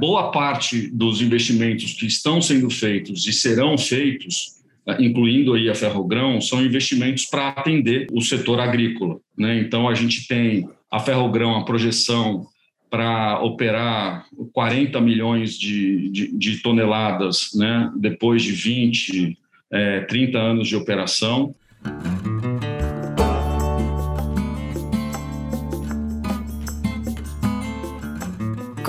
boa parte dos investimentos que estão sendo feitos e serão feitos, é, incluindo aí a Ferrogrão, são investimentos para atender o setor agrícola. Né? Então, a gente tem a Ferrogrão, a projeção para operar 40 milhões de, de, de, toneladas né? depois de 20, é, 30 anos de operação.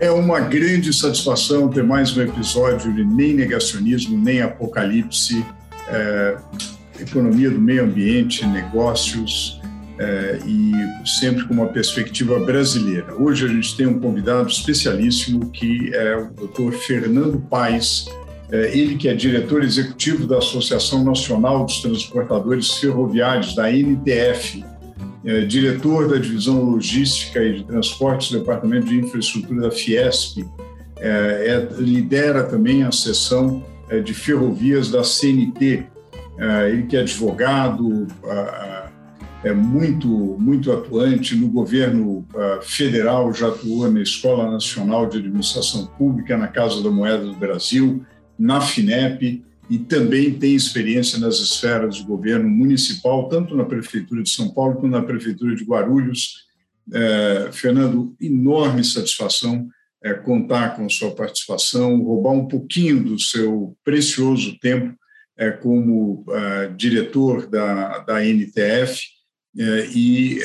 É uma grande satisfação ter mais um episódio de Nem Negacionismo, Nem Apocalipse, é, economia do meio ambiente, negócios é, e sempre com uma perspectiva brasileira. Hoje a gente tem um convidado especialíssimo que é o Dr. Fernando Paes, é, ele que é diretor executivo da Associação Nacional dos Transportadores Ferroviários, da NTF, é, diretor da divisão logística e de transportes do Departamento de Infraestrutura da Fiesp, é, é, lidera também a seção é, de ferrovias da CNT. É, ele que é advogado, é muito muito atuante no governo federal, já atuou na Escola Nacional de Administração Pública, na Casa da Moeda do Brasil, na FINEP e também tem experiência nas esferas de governo municipal, tanto na Prefeitura de São Paulo quanto na Prefeitura de Guarulhos. É, Fernando, enorme satisfação é, contar com sua participação, roubar um pouquinho do seu precioso tempo é, como diretor da, da NTF e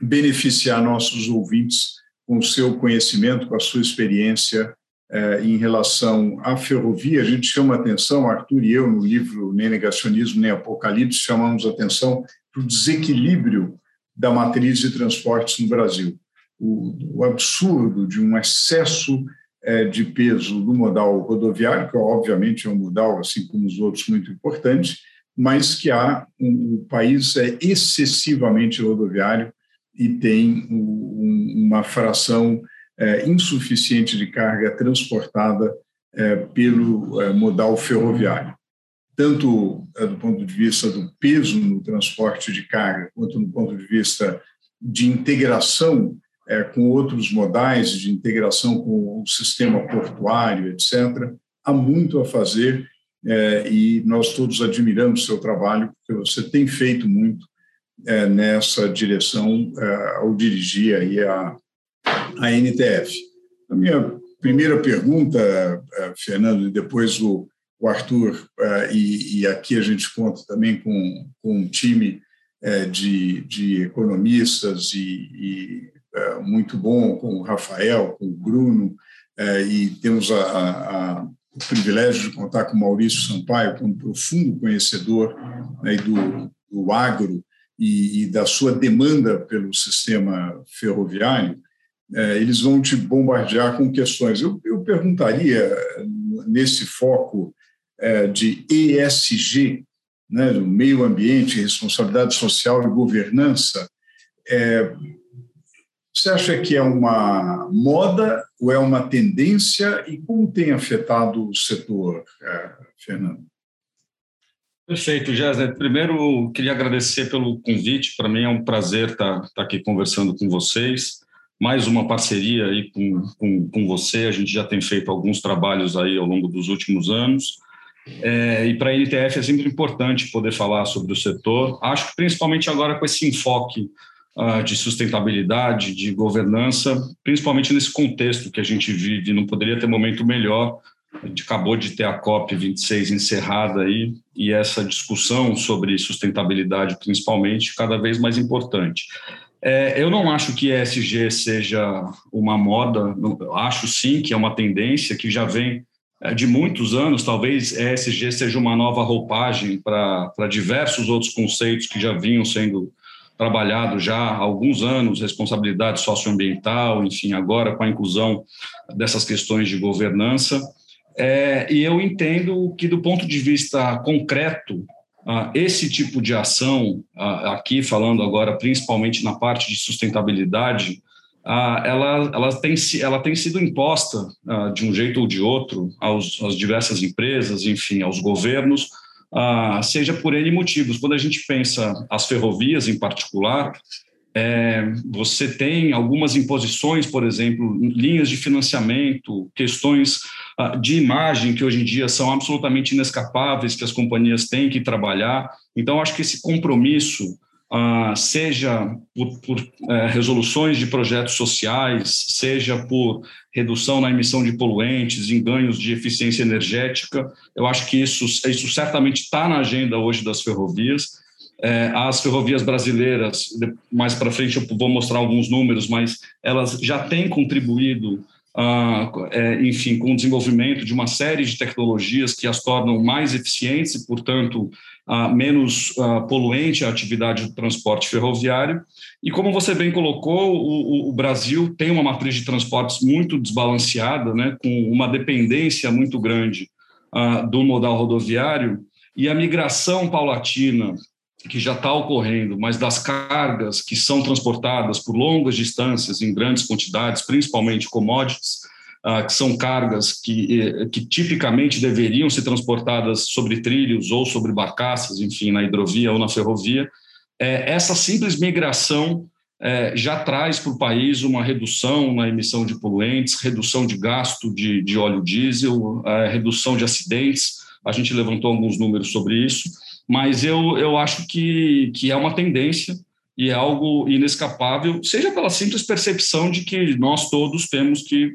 beneficiar nossos ouvintes com o seu conhecimento, com a sua experiência é, em relação à ferrovia, a gente chama atenção, Arthur e eu, no livro Nem Negacionismo, Nem Apocalipse, chamamos atenção para o desequilíbrio da matriz de transportes no Brasil. O, o absurdo de um excesso é, de peso do modal rodoviário, que obviamente é um modal, assim como os outros, muito importante, mas que há um, o país é excessivamente rodoviário e tem um, uma fração é, insuficiente de carga transportada é, pelo é, modal ferroviário. Tanto é, do ponto de vista do peso no transporte de carga, quanto do ponto de vista de integração é, com outros modais, de integração com o sistema portuário, etc., há muito a fazer é, e nós todos admiramos seu trabalho, porque você tem feito muito nessa direção ao dirigir aí a, a NTF. A minha primeira pergunta, eh, Fernando, e depois o, Arthur, eh, e, aqui a gente conta também com, um time eh, de, economistas e, muito bom, com o Rafael, com o Bruno, e temos a, a, o privilégio de contar com o Maurício Sampaio, como profundo conhecedor né, do, do agro e, e da sua demanda pelo sistema ferroviário é, eles vão te bombardear com questões. Eu, eu perguntaria, nesse foco é, de ESG, né, do meio ambiente, responsabilidade social e governança, é, você acha que é uma moda ou é uma tendência e como tem afetado o setor, é, Fernando? Perfeito, Jéssica. Primeiro, queria agradecer pelo convite. Para mim é um prazer estar, estar aqui conversando com vocês mais uma parceria aí com, com, com você. A gente já tem feito alguns trabalhos aí ao longo dos últimos anos. É, e para a NTF é sempre importante poder falar sobre o setor. Acho que principalmente agora com esse enfoque uh, de sustentabilidade, de governança, principalmente nesse contexto que a gente vive, não poderia ter momento melhor A gente acabou de ter a COP26 encerrada aí, e essa discussão sobre sustentabilidade, principalmente, cada vez mais importante. É, eu não acho que ESG seja uma moda, acho sim que é uma tendência que já vem é, de muitos anos, talvez ESG seja uma nova roupagem para diversos outros conceitos que já vinham sendo trabalhados já há alguns anos, responsabilidade socioambiental, enfim, agora com a inclusão dessas questões de governança. É, e eu entendo que, do ponto de vista concreto, esse tipo de ação, ah, aqui falando agora principalmente na parte de sustentabilidade, ah, ela, ela, tem, ela tem sido imposta de um jeito ou de outro aos, às diversas empresas, enfim, aos governos, seja por N motivos. Quando a gente pensa as ferrovias em particular, é, você tem algumas imposições, por exemplo, linhas de financiamento, questões de imagem que hoje em dia são absolutamente inescapáveis, que as companhias têm que trabalhar. Então, acho que esse compromisso, uh, seja por, por uh, resoluções de projetos sociais, seja por redução na emissão de poluentes, em ganhos de eficiência energética, eu acho que isso, isso certamente está na agenda hoje das ferrovias é, as ferrovias brasileiras, mais para frente eu vou mostrar alguns números, mas elas já têm contribuído, é, enfim, com o desenvolvimento de uma série de tecnologias que as tornam mais eficientes e, portanto, menos ah, poluente a atividade do transporte ferroviário. E como você bem colocou, o, o, Brasil tem uma matriz de transportes muito desbalanceada, né, com uma dependência muito grande do modal rodoviário, e a migração paulatina que já está ocorrendo, mas das cargas que são transportadas por longas distâncias em grandes quantidades, principalmente commodities, ah, que são cargas que, eh, que tipicamente deveriam ser transportadas sobre trilhos ou sobre barcaças, enfim, na hidrovia ou na ferrovia, é, essa simples migração é, já traz para o país uma redução na emissão de poluentes, redução de gasto de, de óleo diesel, redução de acidentes. A gente levantou alguns números sobre isso mas eu, eu acho que, que é uma tendência e é algo inescapável, seja pela simples percepção de que nós todos temos que,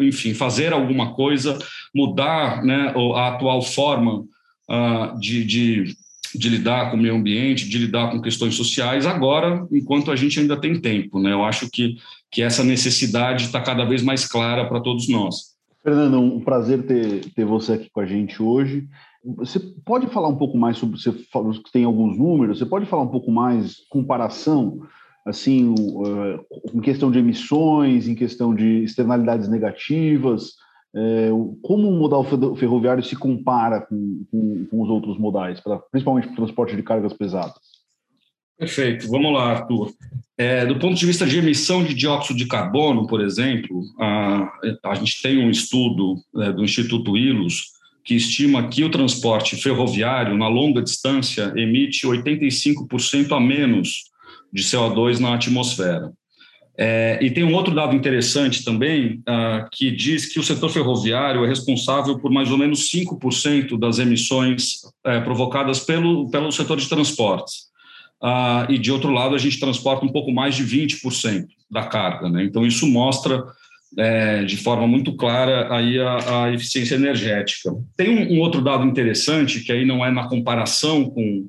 enfim, fazer alguma coisa, mudar né, a atual forma uh, de, de, de, lidar com o meio ambiente, de lidar com questões sociais, agora, enquanto a gente ainda tem tempo. Né? Eu acho que, que essa necessidade está cada vez mais clara para todos nós. Fernando, um prazer ter, ter você aqui com a gente hoje. Você pode falar um pouco mais sobre, você falou que tem alguns números, você pode falar um pouco mais comparação, assim, uh, em questão de emissões, em questão de externalidades negativas, uh, como o modal ferroviário se compara com, com, com os outros modais, principalmente para o transporte de cargas pesadas? Perfeito, vamos lá, Arthur. É, do ponto de vista de emissão de dióxido de carbono, por exemplo, a, a gente tem um estudo é, do Instituto ILUS, que estima que o transporte ferroviário, na longa distância, emite 85% a menos de CO2 na atmosfera. É, e tem um outro dado interessante também, ah, que diz que o setor ferroviário é responsável por mais ou menos 5% das emissões é, provocadas pelo, pelo setor de transportes. Ah, e, de outro lado, a gente transporta um pouco mais de 20% da carga. Né? Então, isso mostra é, de forma muito clara aí a, a eficiência energética. Tem um, um, outro dado interessante, que aí não é na comparação com,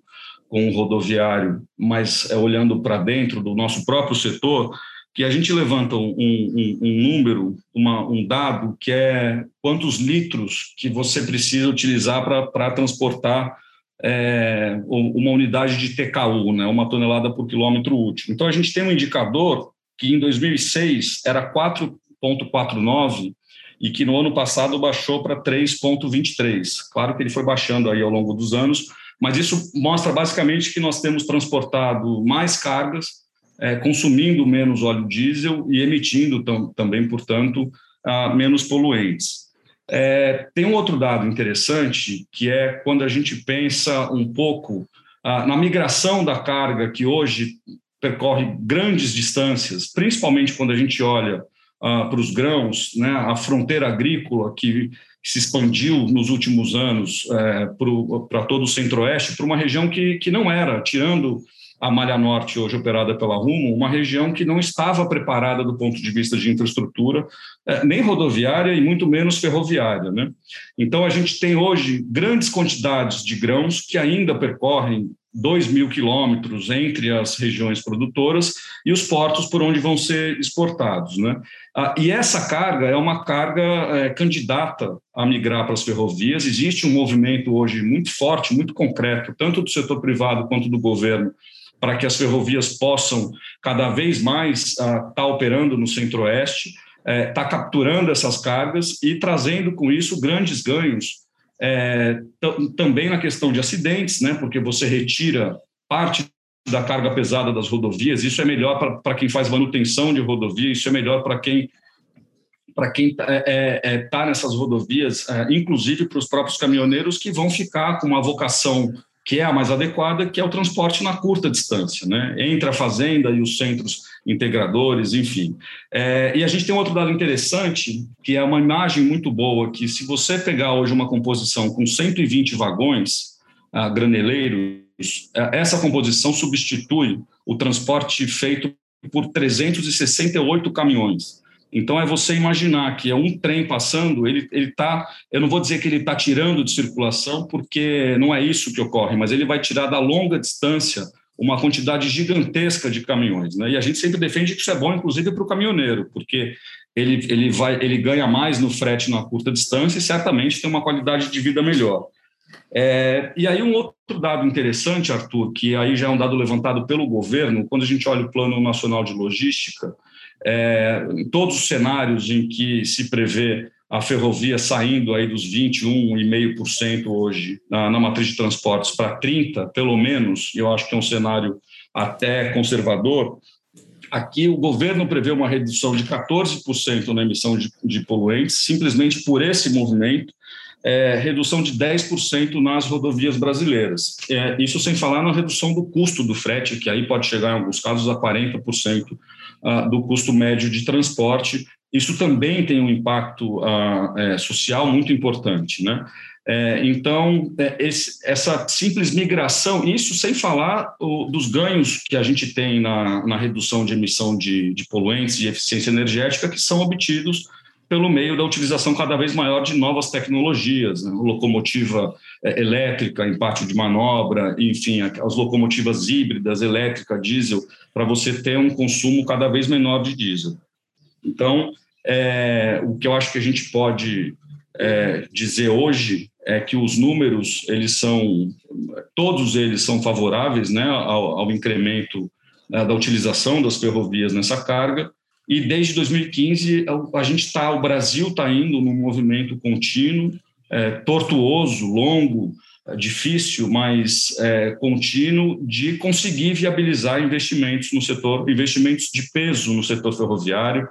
com o rodoviário, mas é olhando para dentro do nosso próprio setor, que a gente levanta um, um, um número, uma, um dado, que é quantos litros que você precisa utilizar para transportar é, uma unidade de TKU, né, uma tonelada por quilômetro útil. Então, a gente tem um indicador que em 2006 era 4 3,49 e que no ano passado baixou para 3,23. Claro que ele foi baixando aí ao longo dos anos, mas isso mostra basicamente que nós temos transportado mais cargas, é, consumindo menos óleo diesel e emitindo tam, também, portanto, a, menos poluentes. É, tem um outro dado interessante, que é quando a gente pensa um pouco a, na migração da carga que hoje percorre grandes distâncias, principalmente quando a gente olha para os grãos, né, a fronteira agrícola que se expandiu nos últimos anos é, para todo o centro-oeste, para uma região que, que não era, tirando a Malha Norte, hoje operada pela Rumo, uma região que não estava preparada do ponto de vista de infraestrutura, eh, nem rodoviária e muito menos ferroviária. Né? Então, a gente tem hoje grandes quantidades de grãos que ainda percorrem 2 mil quilômetros entre as regiões produtoras e os portos por onde vão ser exportados. Né? Ah, e essa carga é uma carga é, candidata a migrar para as ferrovias. Existe um movimento hoje muito forte, muito concreto, tanto do setor privado quanto do governo, para que as ferrovias possam cada vez mais estar ah, tá operando no centro-oeste, estar é, capturando essas cargas e trazendo com isso grandes ganhos é, também na questão de acidentes, né, porque você retira parte da carga pesada das rodovias, isso é melhor para quem faz manutenção de rodovia, isso é melhor para quem para quem está é, é, tá nessas rodovias, é, inclusive para os próprios caminhoneiros que vão ficar com uma vocação que é a mais adequada, que é o transporte na curta distância, né? entre a fazenda e os centros integradores, enfim. É, e a gente tem um outro dado interessante, que é uma imagem muito boa, que se você pegar hoje uma composição com 120 vagões ah, graneleiros, é, essa composição substitui o transporte feito por 368 caminhões. Então, é você imaginar que é um trem passando, ele está, eu não vou dizer que ele está tirando de circulação, porque não é isso que ocorre, mas ele vai tirar da longa distância uma quantidade gigantesca de caminhões. Né? E a gente sempre defende que isso é bom, inclusive, para o caminhoneiro, porque ele, ele, vai, ele ganha mais no frete na curta distância e certamente tem uma qualidade de vida melhor. É, e aí um outro dado interessante, Arthur, que aí já é um dado levantado pelo governo, quando a gente olha o Plano Nacional de Logística, é, em todos os cenários em que se prevê a ferrovia saindo aí dos 21,5% hoje na, na, matriz de transportes para 30%, pelo menos, eu acho que é um cenário até conservador, aqui o governo prevê uma redução de 14% na emissão de, de, poluentes, simplesmente por esse movimento, é, redução de 10% nas rodovias brasileiras. É, isso sem falar na redução do custo do frete, que aí pode chegar em alguns casos a 40% ah, do custo médio de transporte. Isso também tem um impacto ah, é, social muito importante, né? É, então, é, esse, essa simples migração, isso sem falar o, dos ganhos que a gente tem na, na redução de emissão de, de poluentes e eficiência energética, que são obtidos pelo meio da utilização cada vez maior de novas tecnologias, né? locomotiva é, elétrica em de manobra, enfim, as locomotivas híbridas, elétrica, diesel, para você ter um consumo cada vez menor de diesel. Então, é, o que eu acho que a gente pode é, dizer hoje é que os números, eles são, todos eles são favoráveis né, ao, ao incremento né, da utilização das ferrovias nessa carga, e desde 2015 a gente está, o Brasil está indo num movimento contínuo, é, tortuoso, longo, é, difícil, mas é, contínuo de conseguir viabilizar investimentos no setor, investimentos de peso no setor ferroviário.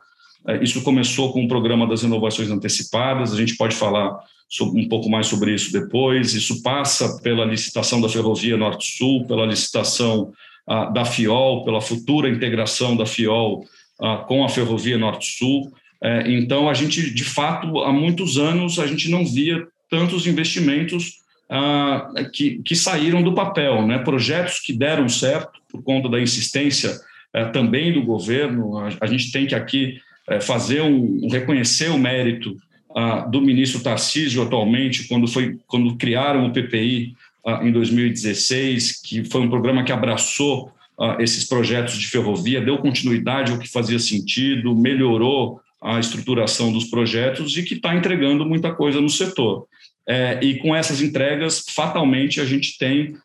É, isso começou com o programa das renovações antecipadas. A gente pode falar um pouco mais sobre isso depois. Isso passa pela licitação da ferrovia Norte-Sul, pela licitação ah, da FIOL, pela futura integração da FIOL ah, com a Ferrovia Norte-Sul. É, então, a gente, de fato, há muitos anos, a gente não via tantos investimentos ah, que, que saíram do papel, né? projetos que deram certo por conta da insistência é, também do governo. A, gente tem que aqui fazer um, um, reconhecer o mérito ah, do ministro Tarcísio atualmente, quando, foi, quando criaram o PPI em 2016, que foi um programa que abraçou esses projetos de ferrovia, deu continuidade ao que fazia sentido, melhorou a estruturação dos projetos e que está entregando muita coisa no setor. É, e com essas entregas, fatalmente, a gente tem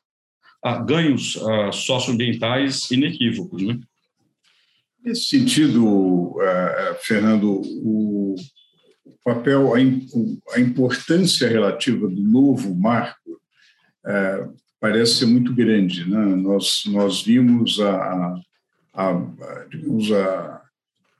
ah, ganhos ah, socioambientais inequívocos. Né? Nesse sentido, uh, Fernando, o papel, a, importância relativa do novo marco uh, parece ser muito grande. Né? Nós, nós vimos a, a, digamos, a,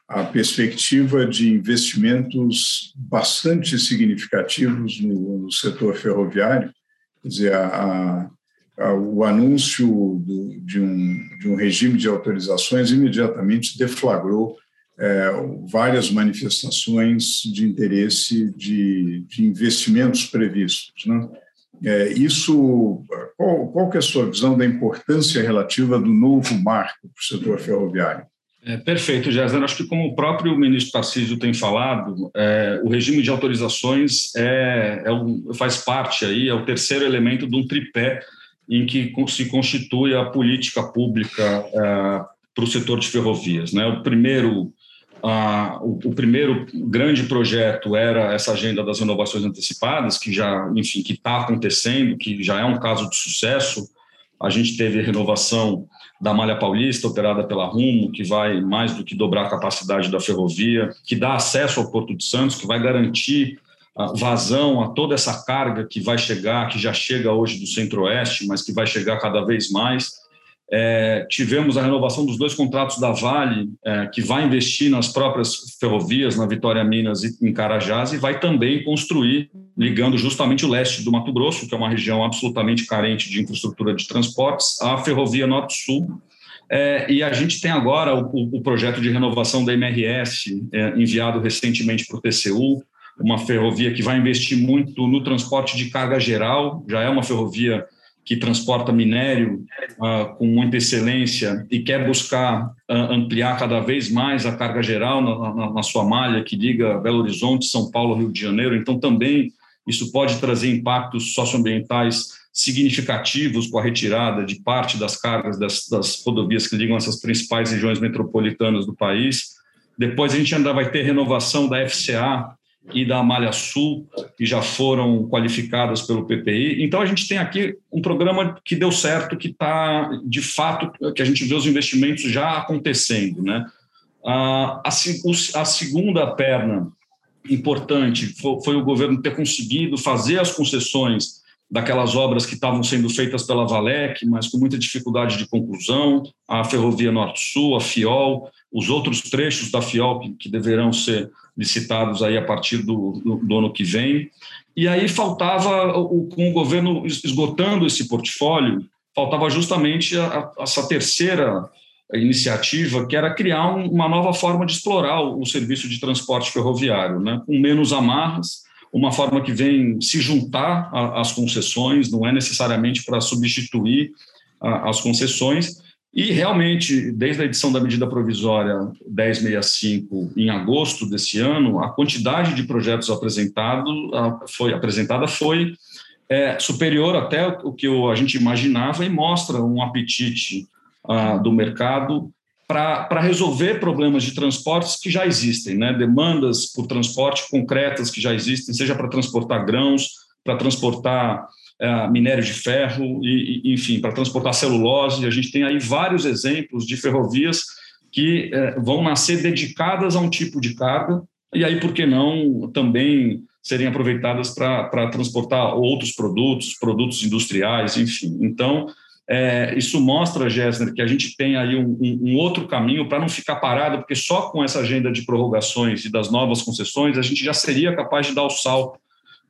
a perspectiva de investimentos bastante significativos no, no setor ferroviário, quer dizer, a, o anúncio do, de, um, de um regime de autorizações imediatamente deflagrou é, várias manifestações de interesse de, de investimentos previstos. Né? É, isso, qual, qual é a sua visão da importância relativa do novo marco para o setor ferroviário? É, perfeito, Jéssica. Acho que, como o próprio ministro Tarcísio tem falado, é, o regime de autorizações é, é um, faz parte aí, é o terceiro elemento de um tripé em que se constitui a política pública é, para o setor de ferrovias. Né? O primeiro o, o, primeiro grande projeto era essa agenda das renovações antecipadas, que já, enfim, que está acontecendo, que já é um caso de sucesso. A gente teve a renovação da Malha Paulista, operada pela Rumo, que vai mais do que dobrar a capacidade da ferrovia, que dá acesso ao Porto de Santos, que vai garantir vazão a toda essa carga que vai chegar, que já chega hoje do Centro-Oeste, mas que vai chegar cada vez mais. É, tivemos a renovação dos dois contratos da Vale, é, que vai investir nas próprias ferrovias, na Vitória Minas e em Carajás, e vai também construir, ligando justamente o leste do Mato Grosso, que é uma região absolutamente carente de infraestrutura de transportes, à Ferrovia Norte-Sul. É, e a gente tem agora o, o, projeto de renovação da MRS, é, enviado recentemente para o TCU, uma ferrovia que vai investir muito no transporte de carga geral, já é uma ferrovia que transporta minério uh, com muita excelência e quer buscar uh, ampliar cada vez mais a carga geral na, na, na, sua malha que liga Belo Horizonte, São Paulo, Rio de Janeiro. Então, também isso pode trazer impactos socioambientais significativos com a retirada de parte das cargas das, das rodovias que ligam essas principais regiões metropolitanas do país. Depois, a gente ainda vai ter renovação da FCA, e da Malha Sul, que já foram qualificadas pelo PPI. Então, a gente tem aqui um programa que deu certo, que está, de fato, que a gente vê os investimentos já acontecendo. Né? A, a, a segunda perna importante foi, foi o governo ter conseguido fazer as concessões daquelas obras que estavam sendo feitas pela Valec, mas com muita dificuldade de conclusão, a Ferrovia Norte-Sul, a FIOL, os outros trechos da FIOL que, que deverão ser licitados aí a partir do, do, ano que vem. E aí faltava, o, com o governo esgotando esse portfólio, faltava justamente a, essa terceira iniciativa, que era criar um, uma nova forma de explorar o, o serviço de transporte ferroviário, né? com menos amarras, uma forma que vem se juntar às concessões, não é necessariamente para substituir as concessões, e realmente, desde a edição da medida provisória 1065 em agosto desse ano, a quantidade de projetos apresentados foi apresentada foi é, superior até o que a gente imaginava e mostra um apetite ah, do mercado para resolver problemas de transportes que já existem, né? demandas por transporte concretas que já existem, seja para transportar grãos, para transportar é, minério de ferro, e, e enfim, para transportar celulose. A gente tem aí vários exemplos de ferrovias que é, vão nascer dedicadas a um tipo de carga, e aí, por que não, também serem aproveitadas para transportar outros produtos, produtos industriais, enfim. Então, é, isso mostra, Gessner, que a gente tem aí um, um outro caminho para não ficar parado, porque só com essa agenda de prorrogações e das novas concessões a gente já seria capaz de dar o salto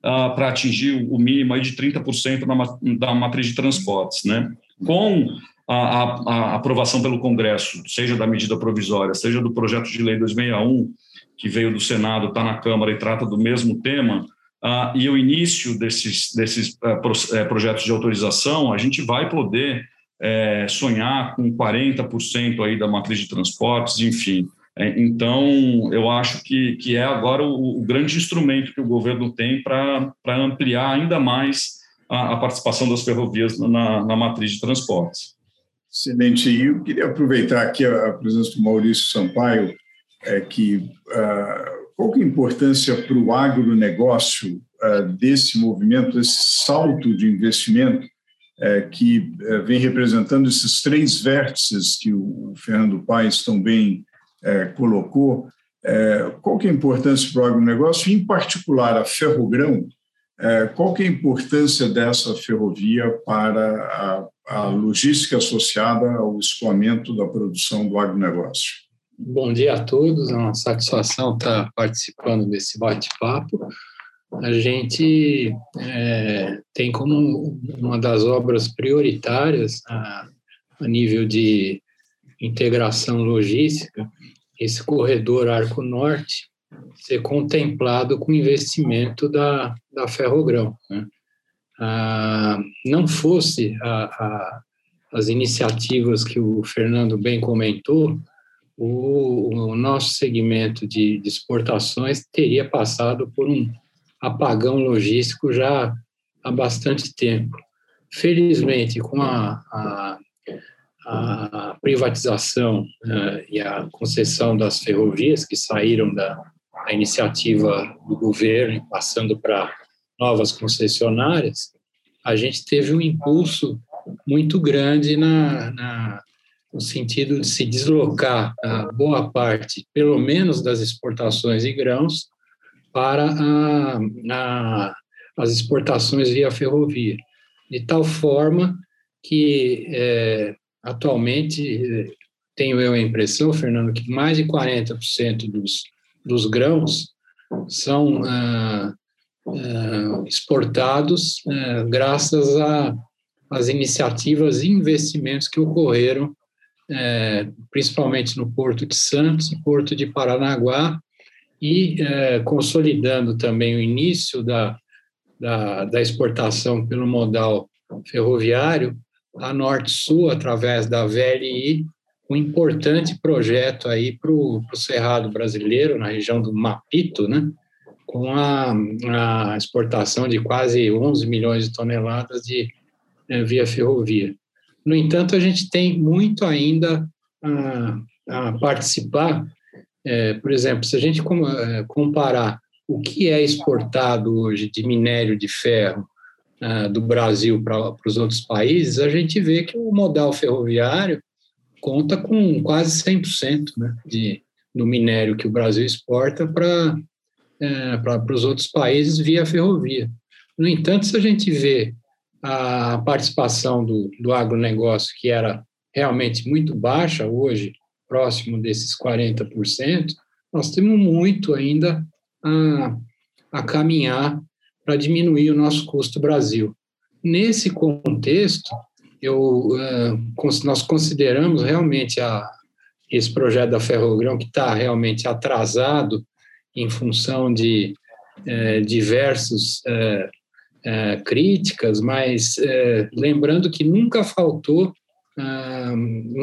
uh, para atingir o mínimo aí de 30% na, da matriz de transportes. Né? Com a, a, a, aprovação pelo Congresso, seja da medida provisória, seja do projeto de lei 261, que veio do Senado, está na Câmara e trata do mesmo tema, uh, e o início desses, desses uh, pro, uh, projetos de autorização, a gente vai poder eh, sonhar com 40% aí da matriz de transportes, enfim. É, então, eu acho que, que é agora o, o grande instrumento que o governo tem para ampliar ainda mais a, a, participação das ferrovias na, na matriz de transportes. Excelente. E eu queria aproveitar aqui a, a presença do Maurício Sampaio, é, que uh, qual que é a importância para o agronegócio uh, desse movimento, desse salto de investimento uh, que uh, vem representando esses três vértices que o Fernando Paes tão bem é, colocou, é, qual que é a importância para o agronegócio, em particular a ferrogrão, é, qual que é a importância dessa ferrovia para a, a logística associada ao escoamento da produção do agronegócio? Bom dia a todos, é uma satisfação estar participando desse bate-papo. A gente é, tem como uma das obras prioritárias a, a nível de integração logística esse corredor Arco Norte ser contemplado com investimento da, da Ferrogrão. Né? ah, não fosse a, a, as iniciativas que o Fernando bem comentou, o, o nosso segmento de, de, exportações teria passado por um apagão logístico já há bastante tempo. Felizmente, com a, a, a privatização uh, e a concessão das ferrovias que saíram da, da iniciativa do governo, passando para novas concessionárias, a gente teve um impulso muito grande na, na no sentido de se deslocar a boa parte, pelo menos das exportações de grãos, para a, as exportações via ferrovia, de tal forma que é, atualmente tenho eu a impressão, Fernando, que mais de 40% dos, dos grãos são ah, ah, exportados ah, graças às iniciativas e investimentos que ocorreram é, principalmente no Porto de Santos e Porto de Paranaguá, e é, consolidando também o início da, da, da, exportação pelo modal ferroviário, a Norte-Sul, através da VLI, um importante projeto aí para o Cerrado brasileiro, na região do Mapito, né? com a, a exportação de quase 11 milhões de toneladas de é, via ferrovia. No entanto, a gente tem muito ainda a, a participar. É, por exemplo, se a gente é, comparar o que é exportado hoje de minério de ferro uh, do Brasil para os outros países, a gente vê que o modal ferroviário conta com quase 100% né, de, do minério que o Brasil exporta para é, para os outros países via ferrovia. No entanto, se a gente vê a participação do, do agronegócio, que era realmente muito baixa hoje, próximo desses 40%, nós temos muito ainda a, a caminhar para diminuir o nosso custo Brasil. Nesse contexto, eu, uh, nós consideramos realmente a, esse projeto da Ferrogrão, que está realmente atrasado em função de uh, diversos uh, é, críticas, mas é, lembrando que nunca faltou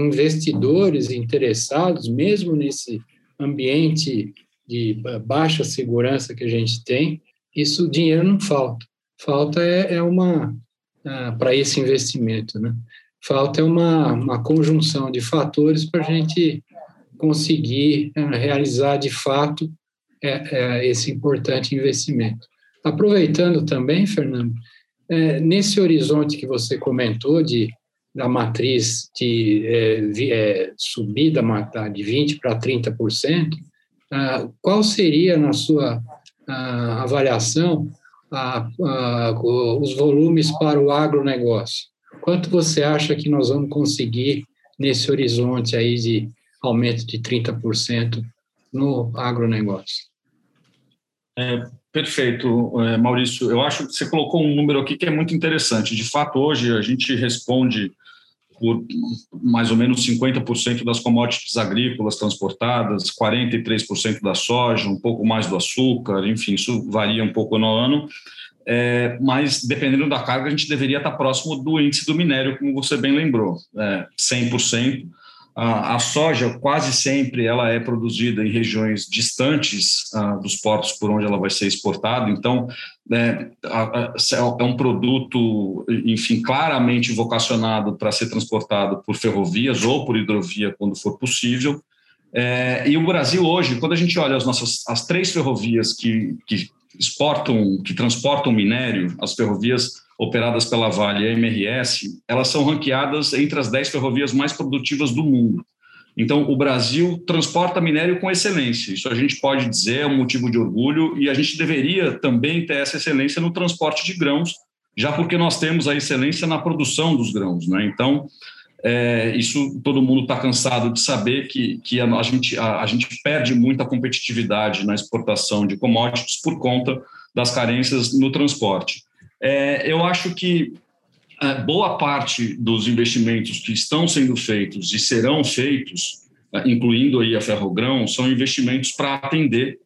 investidores interessados, mesmo nesse ambiente de baixa segurança que a gente tem, isso dinheiro não falta. Falta é, é uma ah, para esse investimento, né? Falta é uma, uma conjunção de fatores para a gente conseguir ah, realizar de fato é, é, esse importante investimento. Aproveitando também, Fernando, é, nesse horizonte que você comentou de da matriz de é, é, subir da de 20% para 30%, ah, qual seria, na sua avaliação, ah, os volumes para o agronegócio? Quanto você acha que nós vamos conseguir nesse horizonte aí de aumento de 30% no agronegócio? É, Perfeito, é, Maurício. Eu acho que você colocou um número aqui que é muito interessante. De fato, hoje a gente responde por mais ou menos 50% das commodities agrícolas transportadas, 43% da soja, um pouco mais do açúcar, enfim, isso varia um pouco no ano. É, mas dependendo da carga, a gente deveria estar próximo do índice do minério, como você bem lembrou, é, 100%. A, soja quase sempre ela é produzida em regiões distantes uh, dos portos por onde ela vai ser exportada, então né, a, é um produto, enfim, claramente vocacionado para ser transportado por ferrovias ou por hidrovia quando for possível. É, e o Brasil hoje, quando a gente olha as nossas as três ferrovias que, que exportam, que transportam minério, as ferrovias operadas pela Vale e a MRS, elas são ranqueadas entre as 10 ferrovias mais produtivas do mundo. Então, o Brasil transporta minério com excelência. Isso a gente pode dizer é um motivo de orgulho e a gente deveria também ter essa excelência no transporte de grãos, já porque nós temos a excelência na produção dos grãos. Né? Então, é, isso todo mundo está cansado de saber que, que a, a, gente, a, a gente perde muita competitividade na exportação de commodities por conta das carências no transporte. É, eu acho que é, boa parte dos investimentos que estão sendo feitos e serão feitos, é, incluindo aí a Ferrogrão, são investimentos para atender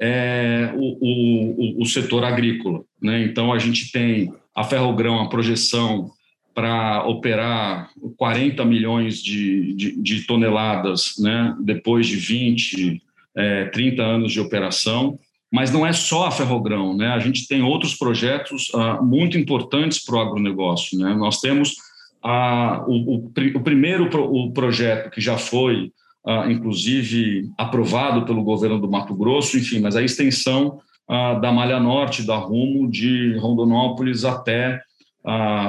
é, o, o, o, setor agrícola. Né? Então, a gente tem a Ferrogrão, a projeção para operar 40 milhões de, de, de, toneladas, né, depois de 20, é, 30 anos de operação. Mas não é só a Ferrogrão, né? A gente tem outros projetos uh, muito importantes para o agronegócio, né? Nós temos uh, o, o, o, primeiro pro, o projeto que já foi, uh, inclusive, aprovado pelo governo do Mato Grosso, enfim, mas a extensão da Malha Norte, da Rumo, de Rondonópolis até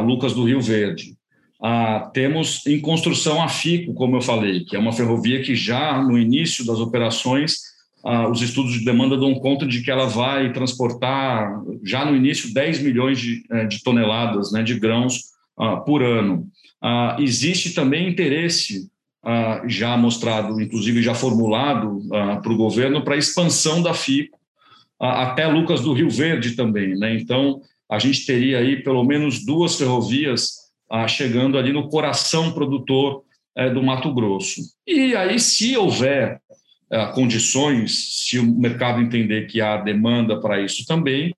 Lucas do Rio Verde. temos em construção a FICO, como eu falei, que é uma ferrovia que já no início das operações ah, os estudos de demanda dão conta de que ela vai transportar, já no início, 10 milhões de, eh, de toneladas né, de grãos ah, por ano. Ah, existe também interesse já mostrado, inclusive já formulado para o governo, para a expansão da FICO até Lucas do Rio Verde também. Né? Então, a gente teria aí pelo menos duas ferrovias chegando ali no coração produtor eh, do Mato Grosso. E aí, se houver uh, condições, se o mercado entender que há demanda para isso também,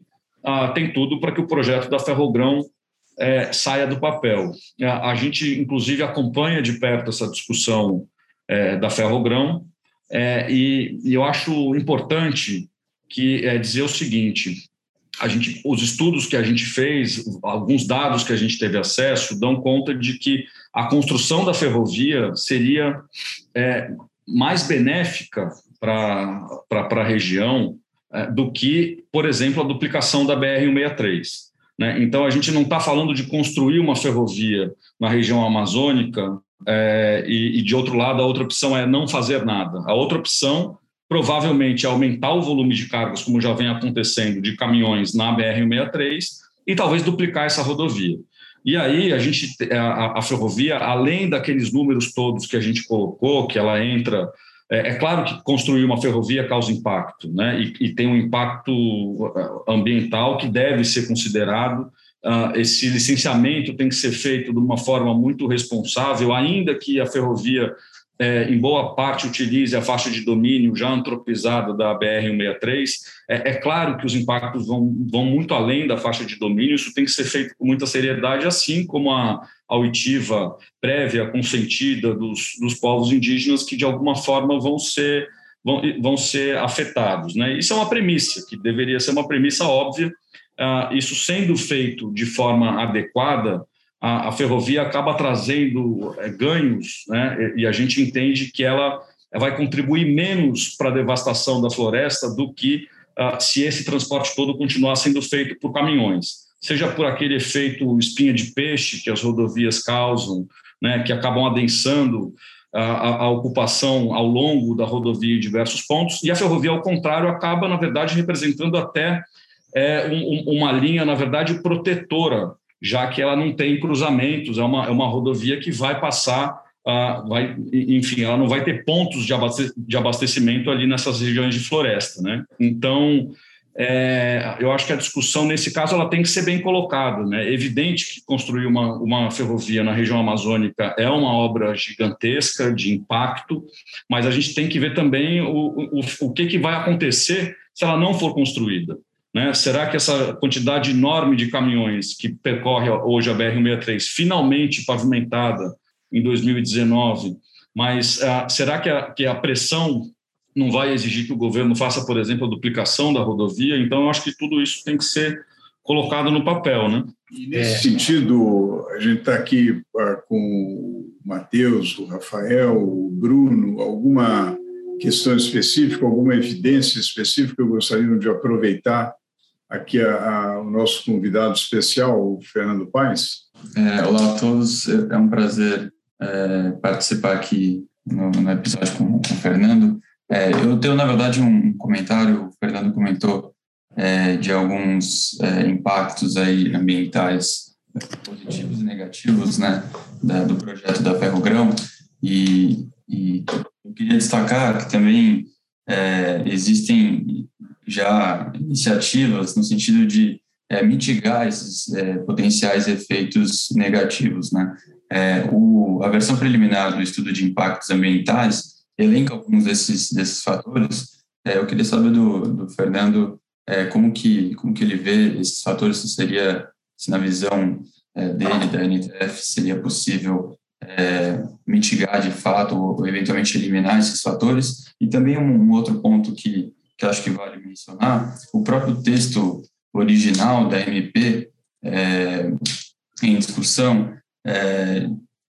uh, tem tudo para que o projeto da Ferrogrão uh, saia do papel. a gente, inclusive, acompanha de perto essa discussão da Ferrogrão e, e, eu acho importante que dizer o seguinte: a gente, os estudos que a gente fez, alguns dados que a gente teve acesso, dão conta de que a construção da ferrovia seria é, mais benéfica para a região é, do que, por exemplo, a duplicação da BR-163. Né? Então, a gente não está falando de construir uma ferrovia na região amazônica é, e, e, de outro lado, a outra opção é não fazer nada. A outra opção, provavelmente, é aumentar o volume de cargas, como já vem acontecendo, de caminhões na BR-163 e talvez duplicar essa rodovia. E aí a gente a, a, ferrovia, além daqueles números todos que a gente colocou, que ela entra é, é, claro que construir uma ferrovia causa impacto, né? E, e, tem um impacto uh, ambiental que deve ser considerado. Uh, esse licenciamento tem que ser feito de uma forma muito responsável, ainda que a ferrovia é, em boa parte utilize a faixa de domínio já antropizada da BR-163, é, é, claro que os impactos vão, vão muito além da faixa de domínio, isso tem que ser feito com muita seriedade, assim como a auditiva prévia, consentida dos, dos povos indígenas que, de alguma forma, vão ser, vão, vão ser afetados. Né? Isso é uma premissa, que deveria ser uma premissa óbvia, uh, isso sendo feito de forma adequada, a, a ferrovia acaba trazendo é, ganhos, né? e a gente entende que ela vai contribuir menos para a devastação da floresta do que uh, se esse transporte todo continuar sendo feito por caminhões, seja por aquele efeito espinha de peixe que as rodovias causam, né, que acabam adensando a, a, a, ocupação ao longo da rodovia em diversos pontos, e a ferrovia, ao contrário, acaba, na verdade, representando até é, um, uma linha, na verdade, protetora já que ela não tem cruzamentos, é uma, é uma rodovia que vai passar, uh, vai, enfim, ela não vai ter pontos de, abaste de abastecimento ali nessas regiões de floresta, né? Então, é, eu acho que a discussão nesse caso ela tem que ser bem colocada, né? É evidente que construir uma, uma ferrovia na região amazônica é uma obra gigantesca de impacto, mas a gente tem que ver também o, o, o que, que vai acontecer se ela não for construída. Né? Será que essa quantidade enorme de caminhões que percorre hoje a BR-163, finalmente pavimentada em 2019, mas uh, será que a, que a pressão não vai exigir que o governo faça, por exemplo, a duplicação da rodovia? Então, eu acho que tudo isso tem que ser colocado no papel, né? E nesse é. sentido, a gente está aqui uh, com o Matheus, o Rafael, o Bruno, alguma questão específica, alguma evidência específica eu gostaria de aproveitar aqui a, a, o nosso convidado especial, o Fernando Paes. É, olá a todos, é um prazer é, participar aqui no, no episódio com, com, o Fernando. É, eu tenho, na verdade, um comentário, o Fernando comentou é, de alguns é, impactos aí ambientais positivos e negativos né, da, do projeto da Ferrogrão, e, e eu queria destacar que também é, existem já iniciativas no sentido de é, mitigar esses é, potenciais efeitos negativos. Né? É, o, a versão preliminar do estudo de impactos ambientais elenca alguns desses, desses fatores. É, eu queria saber do, do Fernando é, como, que, como que ele vê esses fatores, se seria se na visão é, dele, da NTF, seria possível mitigar de fato ou eventualmente eliminar esses fatores. E também um, um outro ponto que, que acho que vale mencionar, o próprio texto original da MP é, em discussão é,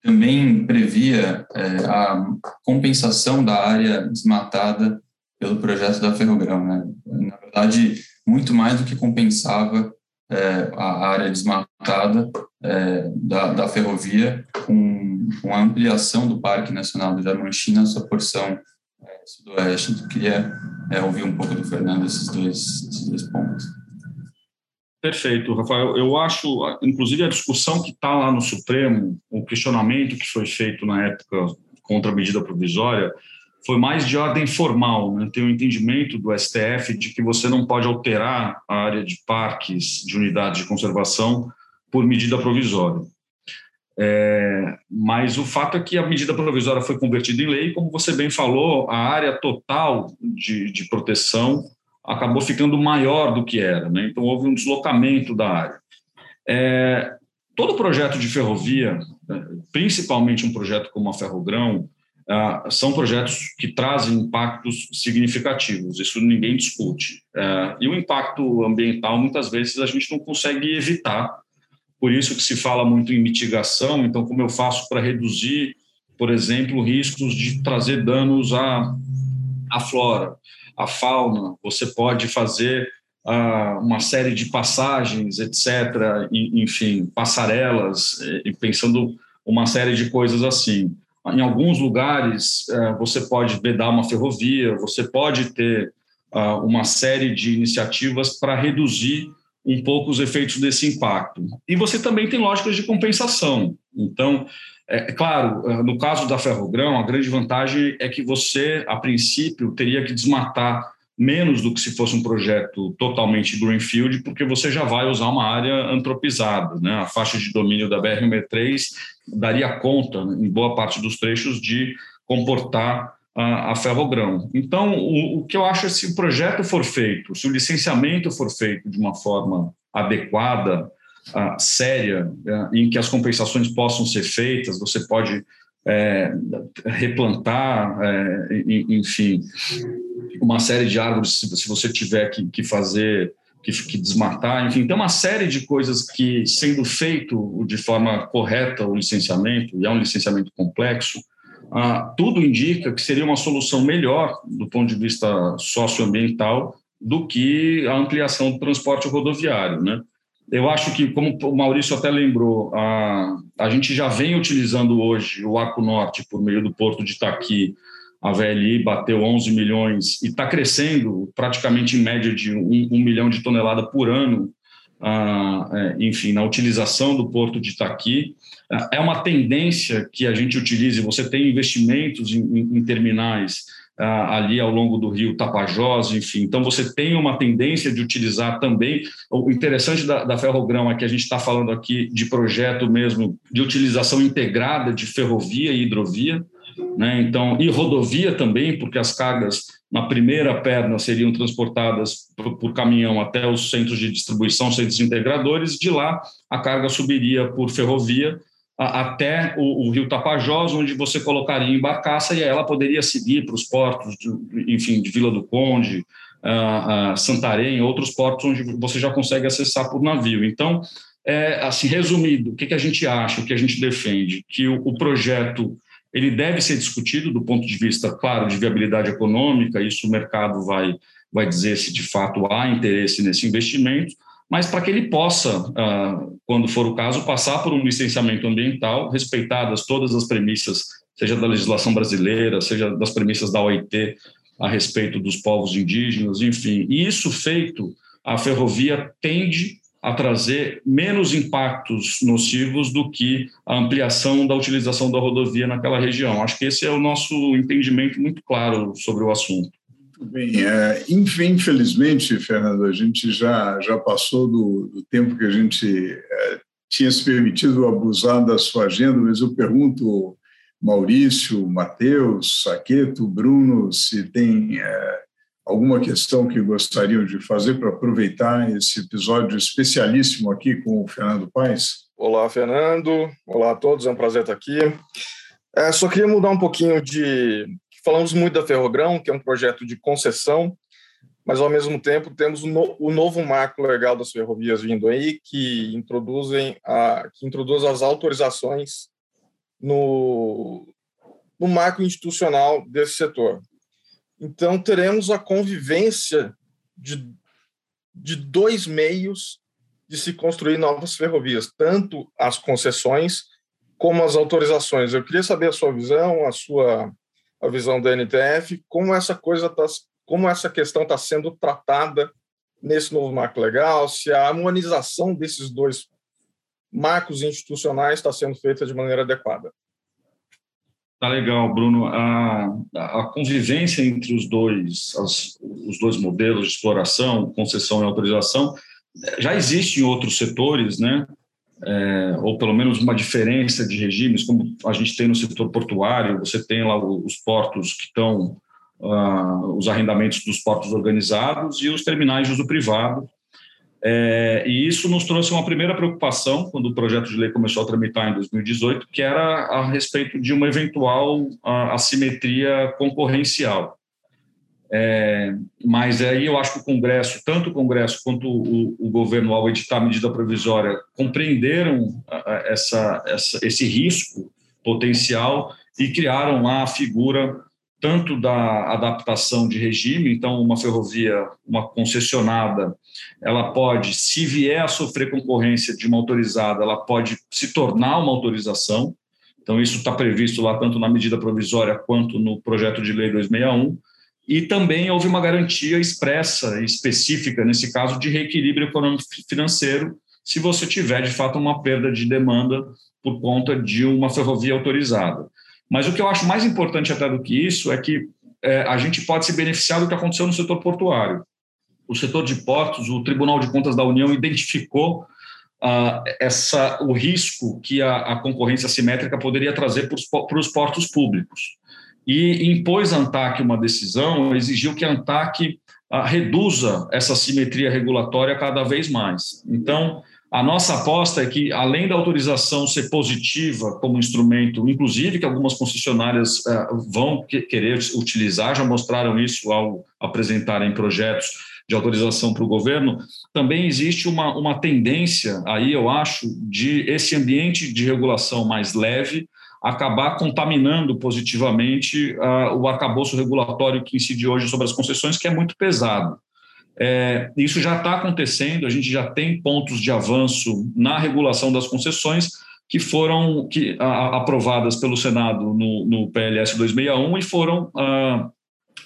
também previa é, a compensação da área desmatada pelo projeto da Ferrogrão. Né? Na verdade, muito mais do que compensava é, a área desmatada é, da, da, ferrovia com, com, a ampliação do Parque Nacional do Diamantina, sua porção é, sudoeste. Então, queria é, ouvir um pouco do Fernando esses dois, esses dois pontos. Perfeito, Rafael. Eu acho, inclusive, a discussão que está lá no Supremo, o questionamento que foi feito na época contra a medida provisória, foi mais de ordem formal. Né? Tem o um entendimento do STF de que você não pode alterar a área de parques de unidades de conservação por medida provisória. É, mas o fato é que a medida provisória foi convertida em lei, como você bem falou, a área total de, de proteção acabou ficando maior do que era, né? então houve um deslocamento da área. É, todo projeto de ferrovia, né, principalmente um projeto como a Ferrogrão, ah, são projetos que trazem impactos significativos, isso ninguém discute. É, e o impacto ambiental, muitas vezes, a gente não consegue evitar, por isso que se fala muito em mitigação. Então, como eu faço para reduzir, por exemplo, riscos de trazer danos à, à flora? a fauna, você pode fazer ah, uma série de passagens, etc., enfim, passarelas, e pensando uma série de coisas assim. Em alguns lugares, eh, você pode vedar uma ferrovia, você pode ter ah, uma série de iniciativas para reduzir um pouco os efeitos desse impacto. E você também tem lógicas de compensação. Então, é, é, claro, é, no caso da Ferrogrão, a grande vantagem é que você, a princípio, teria que desmatar menos do que se fosse um projeto totalmente greenfield, porque você já vai usar uma área antropizada. Né? A faixa de domínio da BR-63 daria conta, em boa parte dos trechos, de comportar a, a ferrogrão. Então, o, o, que eu acho é se o projeto for feito, se o licenciamento for feito de uma forma adequada, séria, uh, em que as compensações possam ser feitas, você pode é, replantar, é, enfim, uma série de árvores se, se você tiver que, que fazer, que, que, desmatar, enfim, tem uma série de coisas que, sendo feito de forma correta o licenciamento, e é um licenciamento complexo, ah, tudo indica que seria uma solução melhor do ponto de vista socioambiental do que a ampliação do transporte rodoviário, né? Eu acho que, como o Maurício até lembrou, a, a gente já vem utilizando hoje o Arco Norte por meio do Porto de Itaqui. A VLI bateu 11 milhões e está crescendo praticamente em média de um, um milhão de tonelada por ano, enfim, na utilização do Porto de Itaqui. É uma tendência que a gente utilize, você tem investimentos em, em, em terminais ah, ali ao longo do rio Tapajós, enfim. Então, você tem uma tendência de utilizar também. O interessante da, da Ferrogrão é que a gente está falando aqui de projeto mesmo de utilização integrada de ferrovia e hidrovia, né? Então, e rodovia também, porque as cargas na primeira perna seriam transportadas por, por, caminhão até os centros de distribuição, centros integradores, de lá a carga subiria por ferrovia até o, o, rio Tapajós, onde você colocaria em barcaça e ela poderia seguir para os portos, de, enfim, de Vila do Conde, uh, uh, Santarém, outros portos onde você já consegue acessar por navio. Então, é, assim, resumido, o que, que a gente acha, o que a gente defende? Que o, o projeto ele deve ser discutido do ponto de vista, claro, de viabilidade econômica, isso o mercado vai, vai dizer se de fato há interesse nesse investimento, mas para que ele possa, ah, quando for o caso, passar por um licenciamento ambiental, respeitadas todas as premissas, seja da legislação brasileira, seja das premissas da OIT a respeito dos povos indígenas, enfim. E isso feito, a ferrovia tende a trazer menos impactos nocivos do que a ampliação da utilização da rodovia naquela região. Acho que esse é o nosso entendimento muito claro sobre o assunto. Bem, é, infelizmente, Fernando, a gente já, já passou do, do tempo que a gente é, tinha se permitido abusar da sua agenda, mas eu pergunto, Maurício, Matheus, Saqueto, Bruno, se tem é, alguma questão que gostariam de fazer para aproveitar esse episódio especialíssimo aqui com o Fernando Paes? Olá, Fernando. Olá a todos, é um prazer estar aqui. É, só queria mudar um pouquinho de. Falamos muito da Ferrogrão, que é um projeto de concessão, mas ao mesmo tempo temos o, no, o novo marco legal das ferrovias vindo aí, que introduzem a, que introduz as autorizações no, no marco institucional desse setor. Então, teremos a convivência de, de dois meios de se construir novas ferrovias, tanto as concessões como as autorizações. Eu queria saber a sua visão, a sua a visão da NTF, como essa coisa tá, como essa questão está sendo tratada nesse novo marco legal, se a harmonização desses dois marcos institucionais está sendo feita de maneira adequada. Tá legal, Bruno. A, a convivência entre os dois, as, os dois modelos de exploração, concessão e autorização, já existe em outros setores, né? É, ou pelo menos uma diferença de regimes, como a gente tem no setor portuário, você tem lá os portos que estão, uh, os arrendamentos dos portos organizados e os terminais de uso privado, é, e isso nos trouxe uma primeira preocupação quando o projeto de lei começou a tramitar em 2018, que era a respeito de uma eventual assimetria concorrencial. É, mas aí eu acho que o Congresso, tanto o Congresso quanto o, o governo, ao editar a medida provisória, compreenderam essa, essa, esse risco potencial e criaram lá a figura tanto da adaptação de regime, então uma ferrovia, uma concessionada, ela pode, se vier a sofrer concorrência de uma autorizada, ela pode se tornar uma autorização. Então isso está previsto lá tanto na medida provisória quanto no projeto de lei 261. E também houve uma garantia expressa e específica nesse caso de reequilíbrio econômico financeiro, se você tiver de fato uma perda de demanda por conta de uma ferrovia autorizada. Mas o que eu acho mais importante até do que isso é que é, a gente pode se beneficiar do que aconteceu no setor portuário. O setor de portos, o Tribunal de Contas da União identificou uh, essa, o risco que a, a concorrência assimétrica poderia trazer para os portos públicos. E impôs à ANTAC uma decisão, exigiu que a ANTAC uh, reduza essa simetria regulatória cada vez mais. Então, a nossa aposta é que, além da autorização ser positiva como instrumento, inclusive que algumas concessionárias uh, vão que, querer utilizar, já mostraram isso ao apresentarem projetos de autorização para o governo, também existe uma, uma tendência, aí eu acho, de esse ambiente de regulação mais leve acabar contaminando positivamente uh, o arcabouço regulatório que incide hoje sobre as concessões, que é muito pesado. É, isso já está acontecendo, a gente já tem pontos de avanço na regulação das concessões que foram que, a, aprovadas pelo Senado no, no, PLS 261 e foram ah,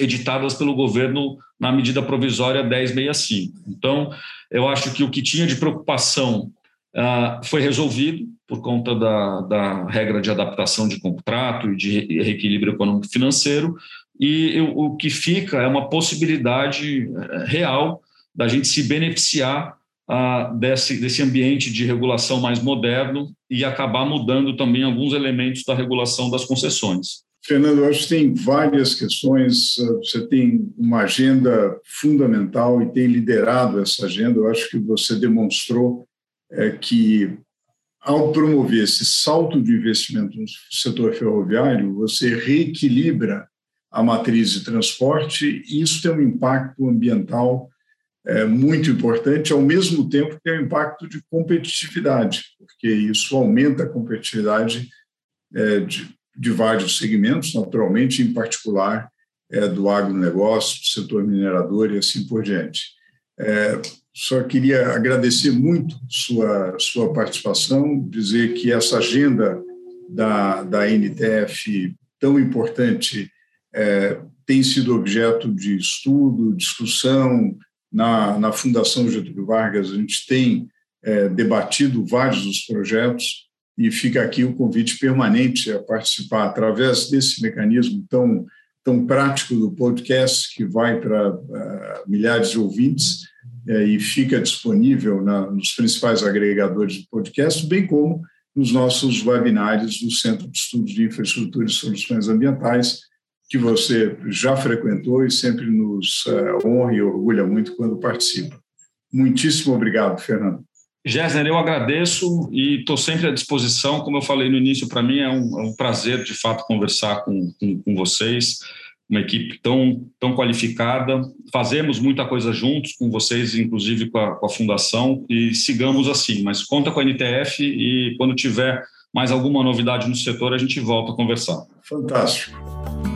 editadas pelo governo na medida provisória 1065. Então, eu acho que o que tinha de preocupação ah, foi resolvido por conta da, da regra de adaptação de contrato e de reequilíbrio econômico financeiro, e o que fica é uma possibilidade eh, real da gente se beneficiar ah, desse, desse ambiente de regulação mais moderno e acabar mudando também alguns elementos da regulação das concessões. Fernando, eu acho que tem várias questões. Ah, você tem uma agenda fundamental e tem liderado essa agenda. Eu acho que você demonstrou é, que, ao promover esse salto de investimento no setor ferroviário, você reequilibra a matriz de transporte, e isso tem um impacto ambiental é, muito importante, ao mesmo tempo que tem um impacto de competitividade, porque isso aumenta a competitividade é, de, de, vários segmentos, naturalmente, em particular é, do agronegócio, do setor minerador e assim por diante. É, só queria agradecer muito sua, sua participação, dizer que essa agenda da, da NTF tão importante é, tem sido objeto de estudo, discussão. Na, na Fundação Getúlio Vargas, a gente tem é, debatido vários dos projetos e fica aqui o convite permanente a participar através desse mecanismo tão, tão prático do podcast, que vai para uh, milhares de ouvintes uh, e fica disponível na, nos principais agregadores de podcast, bem como nos nossos webinários do Centro de Estudos de Infraestrutura e Soluções Ambientais, que você já frequentou e sempre nos uh, honra e orgulha muito quando participa. Muitíssimo obrigado, Fernando. Gessner, eu agradeço e estou sempre à disposição. Como eu falei no início, para mim é um, é um, prazer, de fato, conversar com, com, com, vocês, uma equipe tão, tão qualificada. Fazemos muita coisa juntos com vocês, inclusive com a, com a Fundação, e sigamos assim. Mas conta com a NTF e quando tiver mais alguma novidade no setor, a gente volta a conversar. Fantástico.